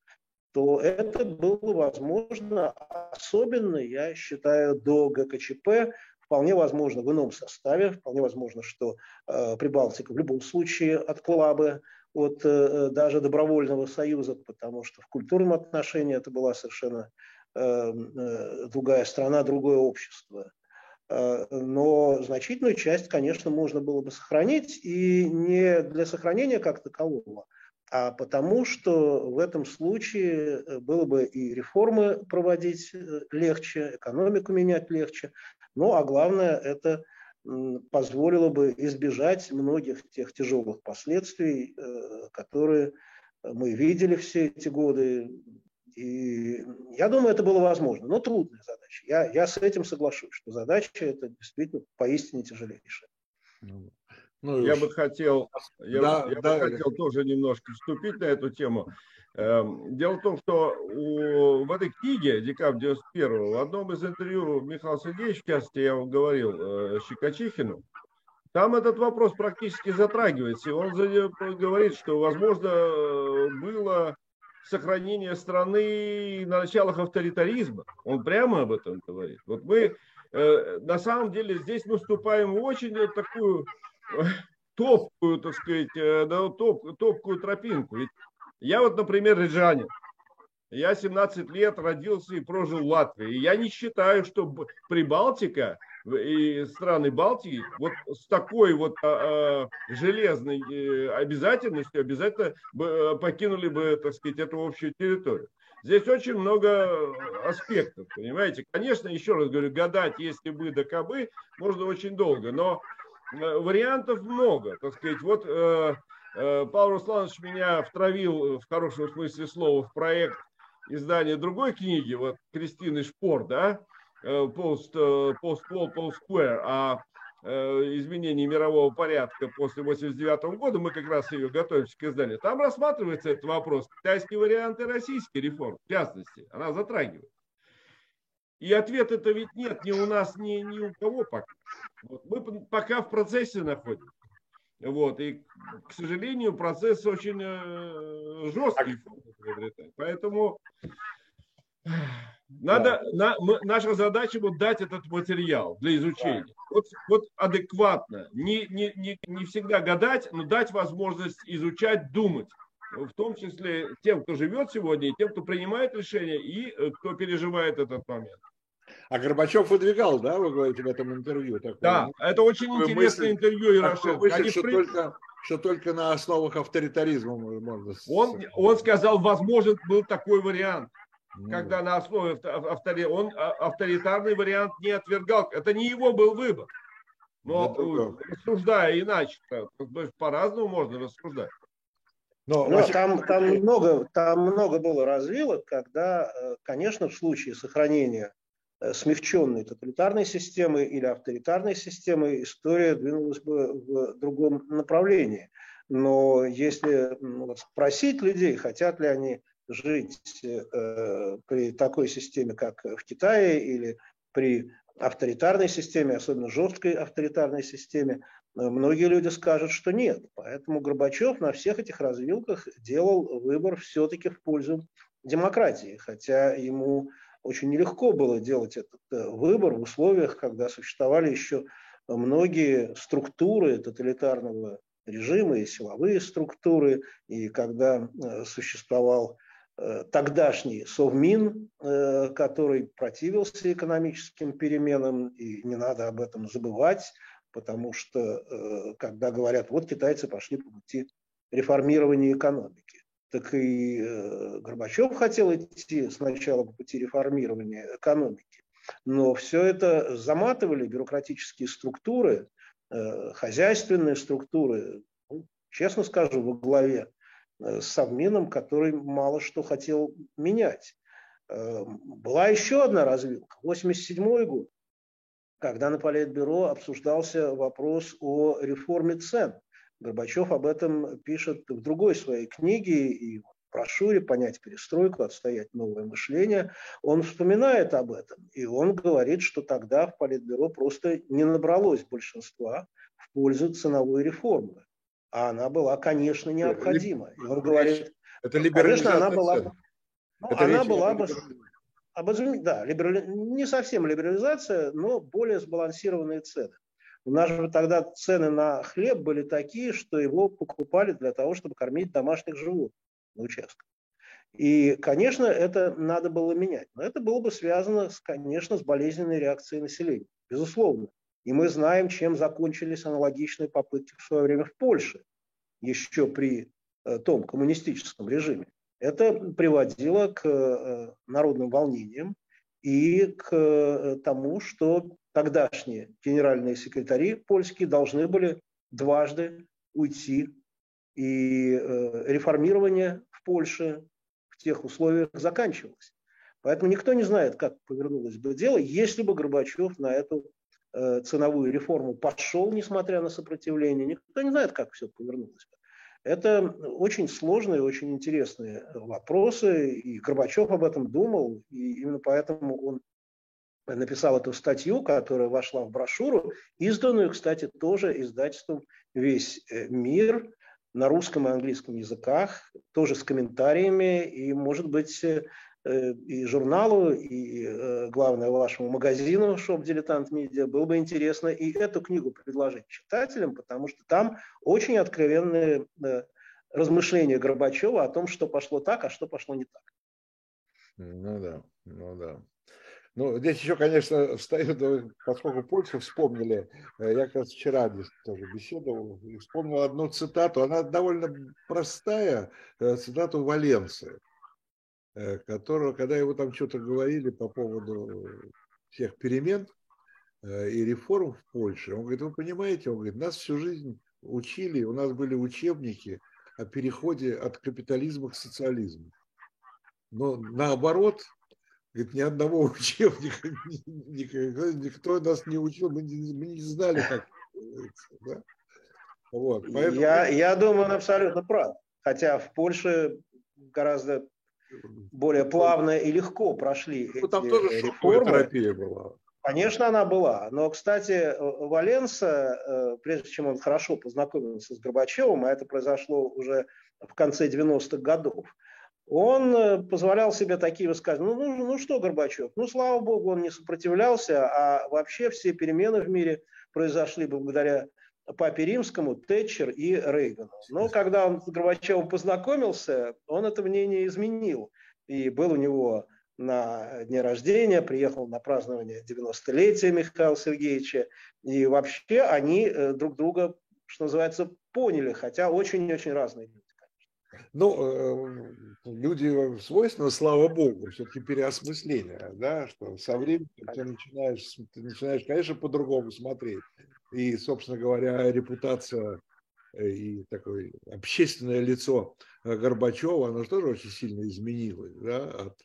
то это было возможно, особенно, я считаю, до ГКЧП, вполне возможно в ином составе, вполне возможно, что э, Прибалтика в любом случае отклала бы от э, даже добровольного союза, потому что в культурном отношении это была совершенно эм, э, другая страна, другое общество. Э, но значительную часть, конечно, можно было бы сохранить, и не для сохранения как такового, а потому что в этом случае было бы и реформы проводить легче, экономику менять легче, ну а главное это позволило бы избежать многих тех тяжелых последствий, э, которые мы видели все эти годы. И я думаю, это было возможно, но трудная задача. Я, я с этим соглашусь, что задача это действительно поистине тяжелейшая. Ну, ну я бы хотел, я, да, я да, бы хотел тоже немножко вступить на эту тему. Эм, дело в том, что у, в этой книге «Декабрь 91 в одном из интервью Михаил Сергеевич, в частности, я вам говорил, э, Щекочихину, там этот вопрос практически затрагивается. И он говорит, что, возможно, было сохранение страны на началах авторитаризма. Он прямо об этом говорит. Вот мы э, на самом деле здесь наступаем в очень такую э, топкую, так сказать, топ, топкую тропинку. Ведь я вот, например, рижанин. Я 17 лет родился и прожил в Латвии. И я не считаю, что Прибалтика и страны Балтии вот с такой вот а, а, железной э, обязательностью обязательно бы, покинули бы, так сказать, эту общую территорию. Здесь очень много аспектов, понимаете. Конечно, еще раз говорю, гадать, если бы да кабы, можно очень долго, но э, вариантов много. Так сказать, вот э, э, Павел Русланович меня втравил в хорошем смысле слова в проект издания другой книги, вот Кристины Шпор, да, Post, Post Wall, Square, о изменении мирового порядка после 89 года, мы как раз ее готовимся к изданию, там рассматривается этот вопрос, китайские варианты российской реформы, в частности, она затрагивает. И ответ это ведь нет ни у нас, ни, ни у кого пока. Вот мы пока в процессе находимся. Вот, и, к сожалению, процесс очень э, жесткий. Поэтому надо, на, мы, наша задача вот дать этот материал для изучения. Вот, вот адекватно. Не, не, не, не всегда гадать, но дать возможность изучать, думать. В том числе тем, кто живет сегодня, и тем, кто принимает решения, и э, кто переживает этот момент. А Горбачев выдвигал, да, вы говорите в этом интервью? Такое, да, это очень интересное мысль, интервью, Ярошенко. Мысль, что, при... только, что только на основах авторитаризма можно... Он, он сказал, возможен был такой вариант. Ну. Когда на основе автори... он а, авторитарный вариант не отвергал. Это не его был выбор. Но ну, рассуждая иначе, по-разному можно рассуждать. Но, Но там, там, много, там много было развилок, когда, э, конечно, в случае сохранения э, смягченной тоталитарной системы или авторитарной системы история двинулась бы в другом направлении. Но если спросить людей, хотят ли они жить э, при такой системе, как в Китае, или при авторитарной системе, особенно жесткой авторитарной системе, э, многие люди скажут, что нет. Поэтому Горбачев на всех этих развилках делал выбор все-таки в пользу демократии, хотя ему очень нелегко было делать этот э, выбор в условиях, когда существовали еще многие структуры тоталитарного режима и силовые структуры, и когда э, существовал Э, тогдашний Совмин, который противился экономическим переменам, и не надо об этом забывать, потому что когда говорят, вот китайцы пошли по пути реформирования экономики, так и Горбачев хотел идти сначала по пути реформирования экономики, но все это заматывали бюрократические структуры, хозяйственные структуры, ну, честно скажу, во главе Э, с Совмином, который мало что хотел менять. Э, была еще одна развилка, 87 год, когда на Политбюро обсуждался вопрос о реформе цен. Горбачев об этом пишет в другой своей книге и в брошюре «Понять перестройку, отстоять новое мышление». Он вспоминает об этом, и он говорит, что тогда в Политбюро просто не набралось большинства в пользу ценовой реформы а она была, конечно, необходима. И он говорит, это конечно, она была, ну, это она была бы, обозум... да, либерали... не совсем либерализация, но более сбалансированные цены. У нас же тогда цены на хлеб были такие, что его покупали для того, чтобы кормить домашних животных на участках. И, конечно, это надо было менять. Но это было бы связано, с, конечно, с болезненной реакцией населения. Безусловно. И мы знаем, чем закончились аналогичные попытки в свое время в Польше, еще при э, том коммунистическом режиме. Это приводило к э, народным волнениям и к э, тому, что тогдашние генеральные секретари польские должны были дважды уйти. И реформирование в Польше в тех условиях заканчивалось. Поэтому никто не знает, как повернулось бы дело, если бы Горбачев на эту Э, ценовую реформу пошел, несмотря на сопротивление. Никто не знает, как все повернулось. Это очень сложные, очень интересные вопросы, и Горбачев об этом думал, и именно поэтому он написал эту статью, которая вошла в брошюру, изданную, кстати, тоже издательством «Весь э, мир» на русском и английском языках, тоже с комментариями, и, может быть, э, Э, и журналу, и, главное, вашему магазину Shop Дилетант Медиа, было бы интересно и эту книгу предложить читателям, потому что там очень откровенные размышления Горбачева о том, что пошло так, а что пошло не так. Ну да, ну да. Ну, здесь еще, конечно, *laughs* встает, поскольку Польшу вспомнили, э, я как раз вчера здесь тоже беседовал, вспомнил одну цитату, она довольно простая, э, цитату Валенции, э, которого, когда его там что-то говорили по поводу всех перемен и реформ в Польше, он говорит, вы понимаете, он говорит, нас всю жизнь учили, у нас были учебники о переходе от капитализма к социализму. Но наоборот, Говорит, ни одного *laughs* учебника никто, нас не учил, мы не, мы не знали, как да? вот, поэтому... я, я думаю, он абсолютно прав. Хотя в Польше гораздо более плавно и легко прошли ну, там тоже реформы. терапия была. Конечно, она была. Но, кстати, Валенса, э, прежде чем он хорошо познакомился с Горбачевым, а это произошло уже в конце 90-х годов, он э, позволял себе такие высказывания. Ну, ну, ну что, Горбачев, ну, слава богу, он не сопротивлялся, а вообще все перемены в мире произошли благодаря папе Римскому, Тэтчер и Рейгану. Но когда он с Горбачевым познакомился, он это мнение изменил. И был у него на дне рождения, приехал на празднование 90-летия Михаила Сергеевича. И вообще они э, друг друга, что называется, поняли, хотя очень-очень разные люди. Ну, э, люди свойственно, слава богу, все-таки переосмысление, да, что со временем ты начинаешь, ты начинаешь, конечно, по-другому смотреть. И, собственно говоря, репутация э, и такое общественное лицо Горбачева, оно тоже очень сильно изменилось, да, от,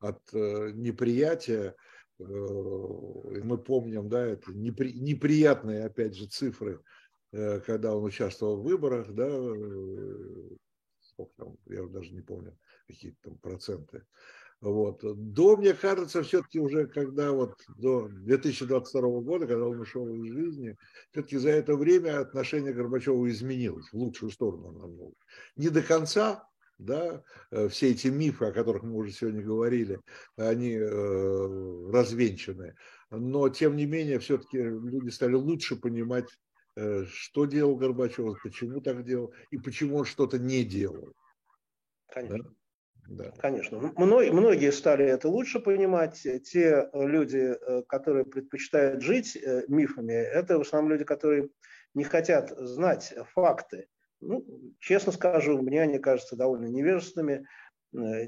от э, неприятия, мы помним, да, это непри, неприятные, опять же, цифры, когда он участвовал в выборах, да, там, я даже не помню, какие там проценты. Вот. До, мне кажется, все-таки уже когда вот до 2022 года, когда он ушел из жизни, все-таки за это время отношение Горбачева изменилось в лучшую сторону намного. Не до конца, да, э, все эти мифы, о которых мы уже сегодня говорили, они э, развенчаны. Но, тем не менее, все-таки люди стали лучше понимать что делал Горбачев, почему так делал и почему он что-то не делал. Конечно. Да? Да. Конечно. Многие стали это лучше понимать. Те люди, э, которые предпочитают жить э, мифами, это в основном люди, которые не хотят знать факты. Ну, честно скажу, мне они кажутся довольно невежественными.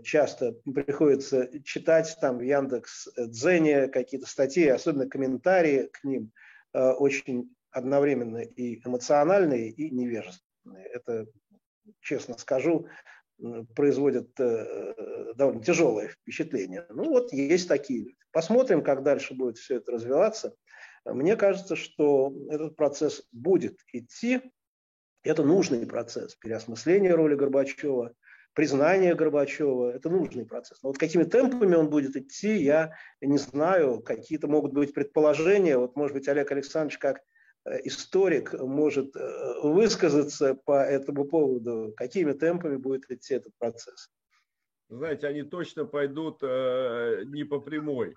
Часто приходится читать там в Яндекс Дзене какие-то статьи, особенно комментарии к ним, очень одновременно и эмоциональные, и невежественные. Это, честно скажу, производит э, довольно тяжелое впечатление. Ну вот есть такие люди. Посмотрим, как дальше будет все это развиваться. Мне кажется, что этот процесс будет идти. Это нужный процесс переосмысления роли Горбачева, признания Горбачева. Это нужный процесс. Но вот какими темпами он будет идти, я не знаю. Какие-то могут быть предположения. Вот, может быть, Олег Александрович, как историк может э, высказаться по этому поводу, какими темпами будет идти этот процесс? Знаете, они точно пойдут э, не по прямой.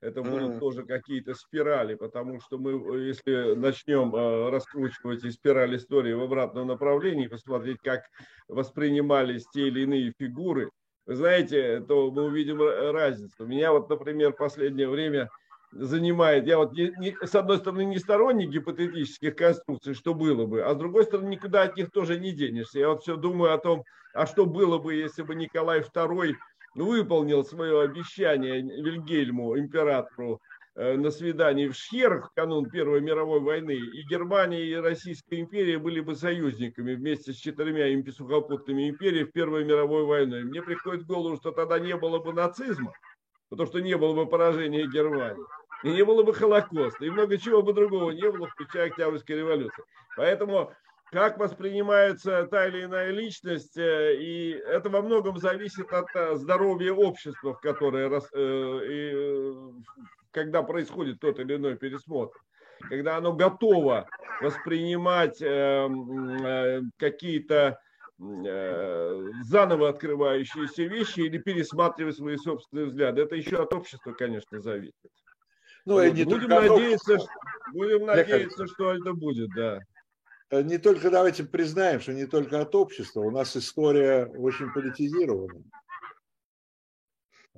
Это будут mm. тоже какие-то спирали, потому что мы, если начнем э, раскручивать и спираль истории в обратном направлении, посмотреть, как воспринимались те или иные фигуры, вы знаете, то мы увидим разницу. Меня вот, например, в последнее время занимает. Я вот не, не, с одной стороны не сторонник гипотетических конструкций, что было бы, а с другой стороны никуда от них тоже не денешься. Я вот все думаю о том, а что было бы, если бы Николай II выполнил свое обещание Вильгельму, императору, э, на свидании в Шхерах в канун Первой мировой войны, и Германия и Российская империя были бы союзниками вместе с четырьмя сухопутными империями в Первой мировой войне. Мне приходит в голову, что тогда не было бы нацизма, потому что не было бы поражения Германии, и не было бы Холокоста, и много чего бы другого не было, включая Октябрьскую революцию. Поэтому как воспринимается та или иная личность, э, и это во многом зависит от э, здоровья общества, в которое, э, и, когда происходит тот или иной пересмотр. Когда оно готово воспринимать какие-то заново открывающиеся вещи или пересматривать свои собственные взгляды. Это еще от общества, конечно, зависит. Ну, вот. не будем надеяться, что, будем надеяться, что это будет, да. Э, не только давайте признаем, что не только от общества, у нас история очень политизирована.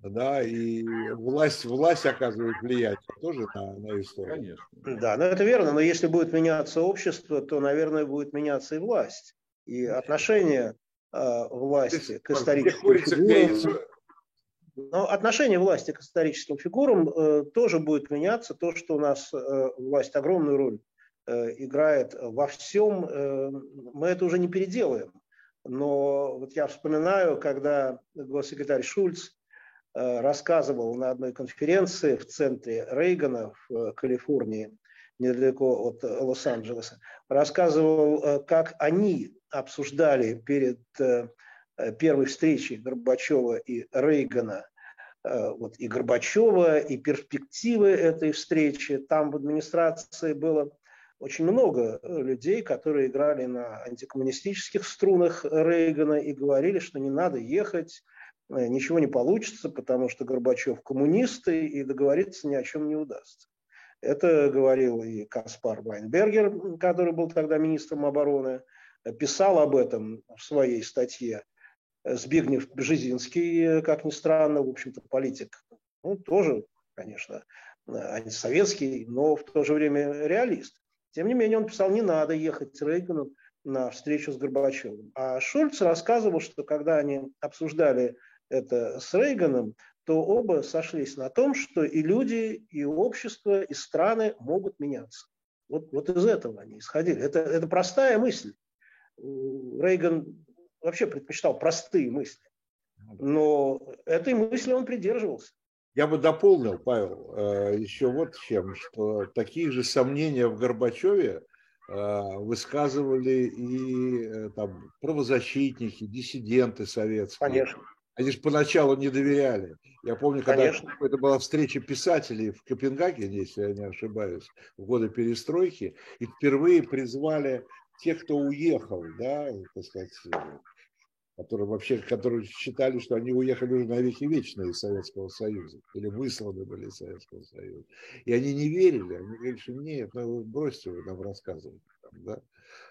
да, и власть, власть оказывает влияние тоже на, на историю. Конечно. Да, но это верно, но если будет меняться общество, то, наверное, будет меняться и власть. И отношение э, власти к историческим фигурам. Но отношение власти к историческим фигурам э, тоже будет меняться. То, что у нас э, власть огромную роль э, играет во всем, э, мы это уже не переделаем. Но вот я вспоминаю, когда госсекретарь Шульц Э, рассказывал на одной конференции в центре Рейгана в э, Калифорнии, недалеко от Лос-Анджелеса, рассказывал, э, как они обсуждали перед первой встречей Горбачева и Рейгана вот и Горбачева, и перспективы этой встречи. Там в администрации было очень много людей, которые играли на антикоммунистических струнах Рейгана и говорили, что не надо ехать, Э, ничего не получится, потому что Горбачев коммунисты, и договориться ни о чем не удастся. Это говорил и Каспар Вайнбергер, который был тогда министром обороны, писал об этом в своей статье. Збигнев Бжезинский, как ни странно, в общем-то, политик, ну, тоже, конечно, антисоветский, но в то же время реалист. Тем не менее, он писал, не надо ехать Рейгану на встречу с Горбачевым. А Шульц рассказывал, что когда они обсуждали это с Рейганом, то оба сошлись на том, что и люди, и общество, и страны могут меняться. Вот, вот из этого они исходили. Это, это простая мысль. Рейган вообще предпочитал простые мысли. Но этой мысли он придерживался. Я бы дополнил, Павел, э, еще вот чем, что такие же сомнения в Горбачеве э, высказывали и э, там, правозащитники, диссиденты советские. Конечно. Они же поначалу не доверяли. Я помню, когда это была встреча писателей в Копенгагене, если я не ошибаюсь, в годы перестройки, и впервые призвали тех, кто уехал, да, так сказать, которые вообще, которые считали, что они уехали уже на веки вечные из Советского Союза, или высланы были из Советского Союза. И они не верили, они говорили, что нет, ну, бросьте вы нам рассказывать. Да.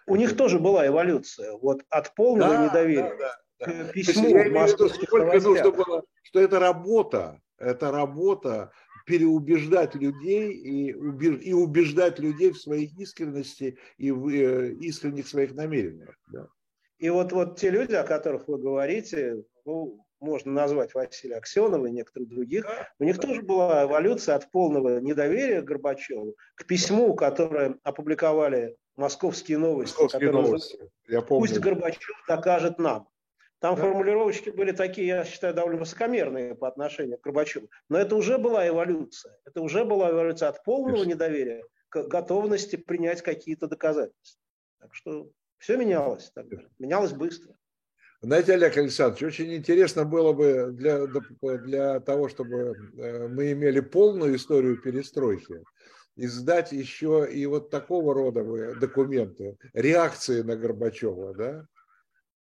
У Это... них тоже была эволюция, вот от полного да, недоверия. Да, да да. письму я имею в виду, сколько нужно было, что это работа, это работа переубеждать людей и, и убеждать людей в своей искренности и в э, искренних своих намерениях. Да. И вот, вот те люди, о которых вы говорите, ну, можно назвать Василия Аксенова и некоторых других, у них тоже была эволюция от полного недоверия к Горбачеву к письму, которое опубликовали московские новости. Московские новости. Я помню. Пусть Горбачев докажет нам. Там да. формулировочки были такие, я считаю, довольно высокомерные по отношению к Горбачеву. Но это уже была эволюция. Это уже была эволюция от полного Конечно. недоверия к готовности принять какие-то доказательства. Так что все менялось тогда. Менялось быстро. Знаете, Олег Александрович, очень интересно было бы для, для того, чтобы э, мы имели полную историю перестройки, издать еще и вот такого рода документы, реакции на Горбачева, да?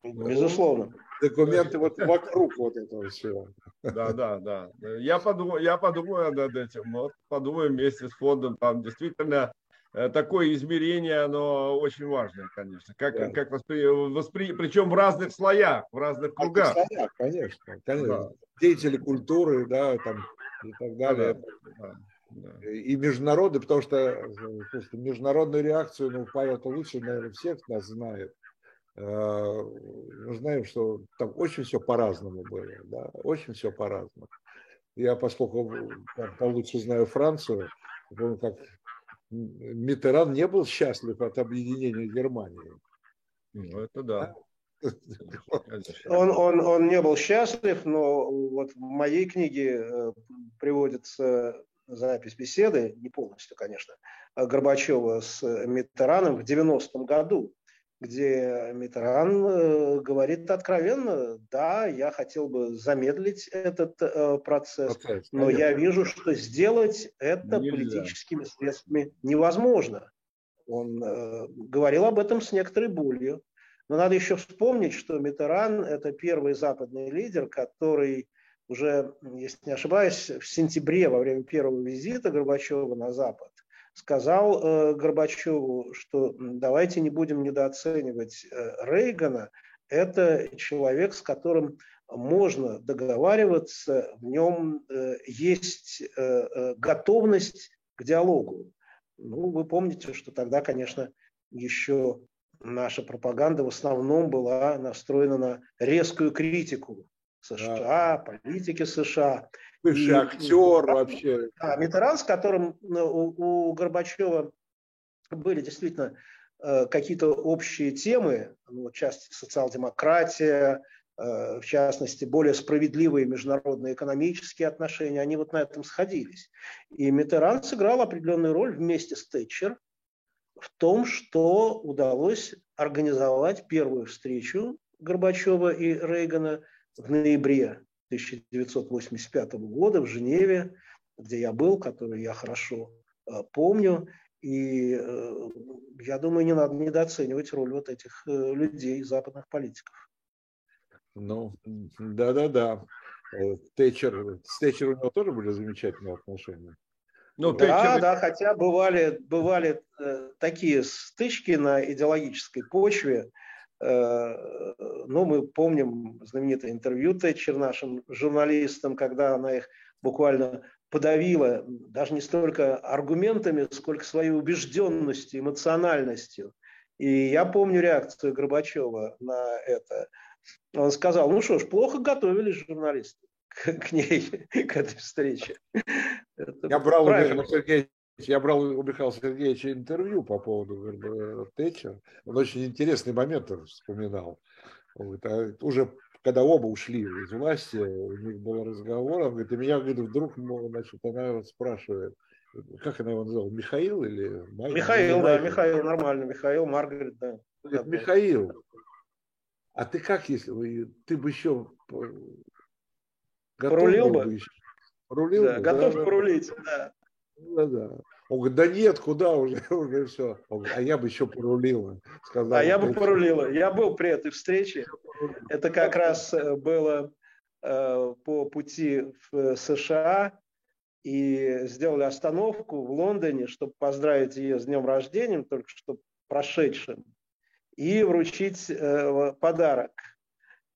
Безусловно документы вот вокруг вот этого всего. Да, да, да. Я подумаю, я подумаю над этим. Вот подумаю вместе с фондом. Там действительно э, такое измерение, оно очень важное, конечно. Как, да. как воспри... Воспри... Причем в разных слоях, в разных кругах. В слоях, конечно, конечно. Да. Деятели культуры, да, там и так далее. Да, да. И международные, потому что слушайте, международную реакцию, ну, Павел-то лучше, наверное, всех нас знает. Э, мы знаем, что там очень все по-разному было, да, очень все по-разному. Я, поскольку там, получше знаю Францию, помню, как Митеран не был счастлив от объединения Германии. Ну, это да. Он, он, он не был счастлив, но вот в моей книге э, приводится запись беседы, не полностью, конечно, Горбачева с Митераном в 90-м году где Митран э, говорит откровенно, да, я хотел бы замедлить этот э, процесс, процесс но я вижу, что сделать это Нельзя. политическими средствами невозможно. Он э, говорил об этом с некоторой болью. Но надо еще вспомнить, что Митеран – это первый западный лидер, который уже, если не ошибаюсь, в сентябре во время первого визита Горбачева на Запад сказал э, Горбачеву, что давайте не будем недооценивать э, Рейгана. Это человек, с которым можно договариваться, в нем э, есть э, э, готовность к диалогу. Ну, вы помните, что тогда, конечно, еще наша пропаганда в основном была настроена на резкую критику США, политики США. Бывший и, актер вообще. А Митеран, с которым ну, у, у Горбачева были действительно э, какие-то общие темы, ну, в частности, социал-демократия, э, в частности, более справедливые международные экономические отношения, они вот на этом сходились. И Митеран сыграл определенную роль вместе с Тэтчер в том, что удалось организовать первую встречу Горбачева и Рейгана в ноябре 1985 года в Женеве, где я был, который я хорошо э, помню. И э, я думаю, не надо недооценивать роль вот этих э, людей, западных политиков. Ну, да-да-да. Тэтчер, с Тэтчер у него тоже были замечательные отношения. Ну, да, Тэтчер... да, хотя бывали, бывали такие стычки на идеологической почве, ну, мы помним знаменитое интервью Тэтчер нашим журналистам, когда она их буквально подавила даже не столько аргументами, сколько своей убежденностью, эмоциональностью. И я помню реакцию Горбачева на это. Он сказал, ну что ж, плохо готовились журналисты к, ней, *laughs* к этой встрече. Это я брал правильно. у Сергея я брал у Михаила Сергеевича интервью по поводу Тэтчера. Он очень интересный момент вспоминал. А уже когда оба ушли из власти, у них был разговор, он говорит, и меня говорит, вдруг значит, она спрашивает, как она его называла, Михаил или Маргарет? Михаил, да, Михаил, нормально, Михаил, Маргарет, да. Говорит, Михаил, а ты как, если ты бы еще готов Порулил бы? бы еще? Порулил да, бы, готов да, порулить, да. Да, да. Он говорит, да нет, куда уже, *laughs* уже все. Он говорит, а я бы еще порулила. Сказал, а я бы порулила. Я был при этой встрече. Это как раз э, было э, по пути в э, США. И сделали остановку в Лондоне, чтобы поздравить ее с днем рождения, только что прошедшим, и вручить э, подарок.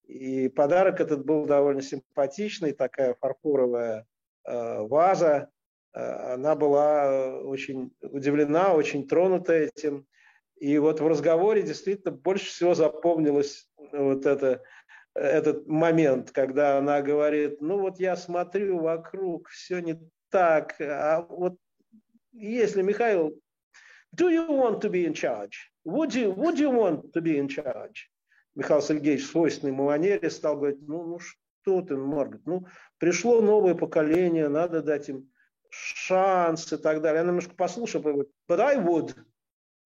И подарок этот был довольно симпатичный, такая фарфоровая э, ваза она была э, очень удивлена, очень тронута этим. И вот в разговоре действительно больше всего запомнилось вот это, этот момент, когда она говорит, ну вот я смотрю вокруг, все не так, а вот если Михаил, do you want to be in charge? Would you, would you want to be in charge? Михаил Сергеевич в свойственной манере стал говорить, ну, ну что ты, Маргарет, ну пришло новое поколение, надо дать им шанс и так далее. Я немножко послушал, говорю, but I would.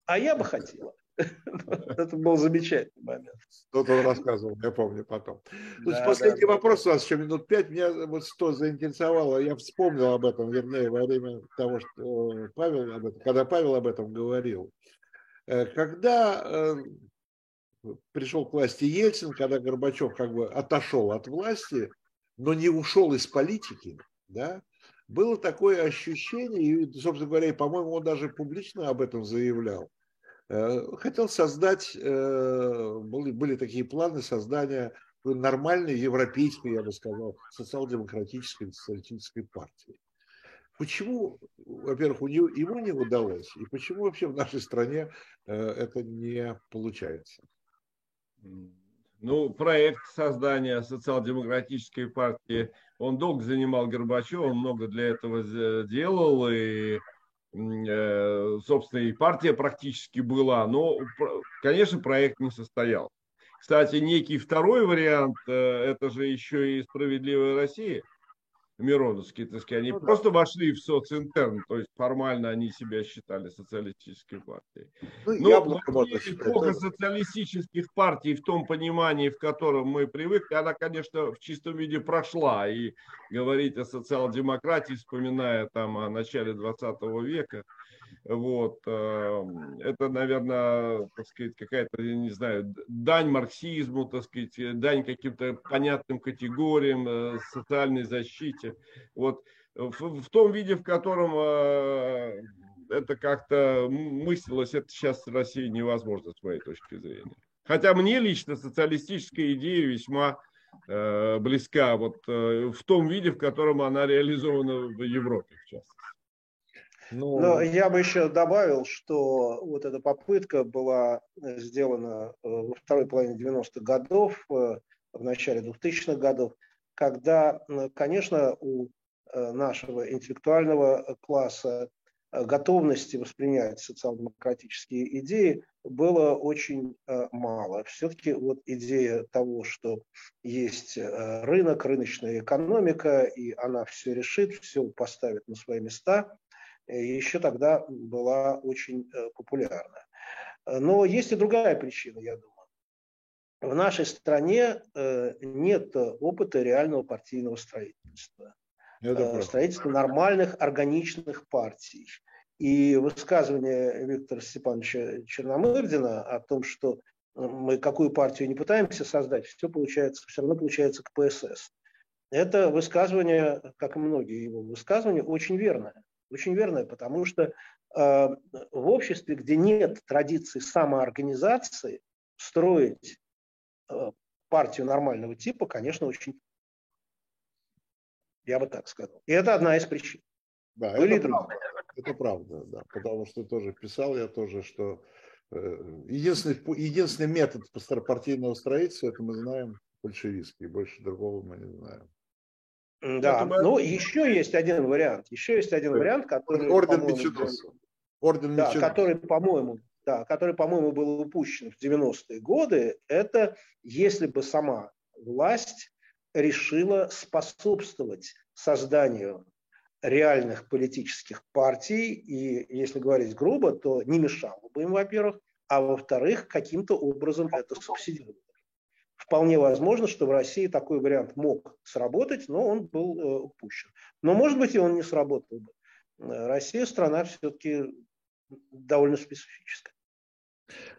А я бы хотела. *laughs* Это был замечательный момент. Что-то он рассказывал, я помню потом. Да, последний да, вопрос у нас еще минут пять. Меня вот что заинтересовало, я вспомнил об этом, вернее, во время того, что Павел об этом, когда Павел об этом говорил. Э, когда э, пришел к власти Ельцин, когда Горбачев как бы отошел от власти, но не ушел из политики, да, было такое ощущение, и, собственно говоря, и, по-моему, он даже публично об этом заявлял, э, хотел создать, э, были, такие планы создания нормальной европейской, я бы сказал, социал-демократической, социалистической партии. Почему, во-первых, у него, ему не удалось, и почему вообще в нашей стране э, это не получается? Ну, проект создания социал-демократической партии, он долго занимал Горбачева, он много для этого делал, и, э, собственно, и партия практически была, но, конечно, проект не состоял. Кстати, некий второй вариант, э, это же еще и «Справедливая Россия», Мироновские, так сказать, они ну, просто да. вошли в социнтерн, то есть формально они себя считали социалистической партией. Ну, Но эпоха социалистических партий в том понимании, в котором мы привыкли, она, конечно, в чистом виде прошла. И говорить о социал-демократии, вспоминая там о начале 20 века, вот. Эм, это, наверное, так сказать, какая-то, я не знаю, дань марксизму, так сказать, дань каким-то понятным категориям, э, социальной защите. Вот. В, в том виде, в котором э, это как-то мыслилось, это сейчас в России невозможно, с моей точки зрения. Хотя мне лично социалистическая идея весьма э, близка вот э, в том виде, в котором она реализована в Европе, в частности. Ну, Но я бы еще добавил, что вот эта попытка была сделана во второй половине 90-х годов, в начале 2000-х годов, когда, конечно, у нашего интеллектуального класса Э, готовности воспринять социал-демократические идеи было очень э, мало. Все-таки вот идея того, что есть э, рынок, рыночная экономика, и она все решит, все поставит на свои места, еще тогда была очень популярна. Но есть и другая причина, я думаю. В нашей стране нет опыта реального партийного строительства. Это строительство нормальных органичных партий. И высказывание Виктора Степановича Черномырдина о том, что мы какую партию не пытаемся создать, все получается, все равно получается КПСС. Это высказывание, как и многие его высказывания, очень верное. Очень верное, потому что э, в обществе, где нет традиции самоорганизации, строить э, партию нормального типа, конечно, очень я бы так сказал. И это одна из причин. Да, Были это правда. Это правда, да. Потому что тоже писал я тоже, что э, единственный, единственный метод партийного строительства, это мы знаем, большевистский. Больше другого мы не знаем. Да, мы... ну еще есть один вариант. Еще есть один вариант, который... Орден Мичудоса. Орден да, который, по-моему, да, который, по-моему, был упущен в 90-е годы, это если бы сама власть решила способствовать созданию реальных политических партий, и если говорить грубо, то не мешало бы им, во-первых, а во-вторых, каким-то образом это субсидировать. Вполне возможно, что в России такой вариант мог сработать, но он был э, упущен. Но, может быть, и он не сработал бы. Россия страна все-таки довольно специфическая.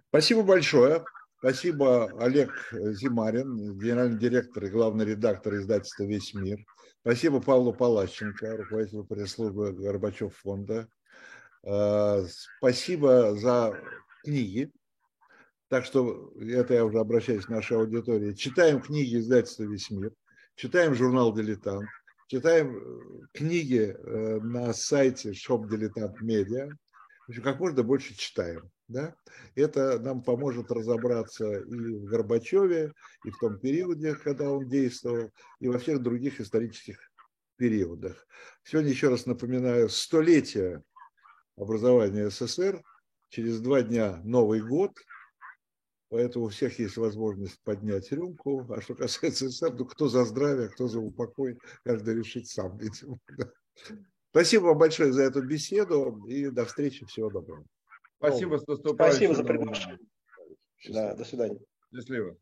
Спасибо большое. Спасибо, Олег Зимарин, генеральный директор и главный редактор издательства «Весь мир». Спасибо Павлу Палащенко, руководителю пресс-службы Горбачев фонда. А, спасибо за книги. Так что это я уже обращаюсь к нашей аудитории. Читаем книги издательства «Весь мир», читаем журнал «Дилетант», читаем э, книги э, на сайте Shop Dilettant Media. В общем, как можно больше читаем. Да? Это нам поможет разобраться и в Горбачеве, и в том периоде, когда он действовал, и во всех других исторических периодах. Сегодня, еще раз напоминаю, столетие образования СССР, через два дня Новый год, поэтому у всех есть возможность поднять рюмку. А что касается СССР, ну кто за здравие, кто за упокой, каждый решит сам, видимо. *laughs* Спасибо вам большое за эту беседу и до встречи. Всего доброго. Спасибо, что Спасибо за приглашение. Да, до свидания. Счастливо.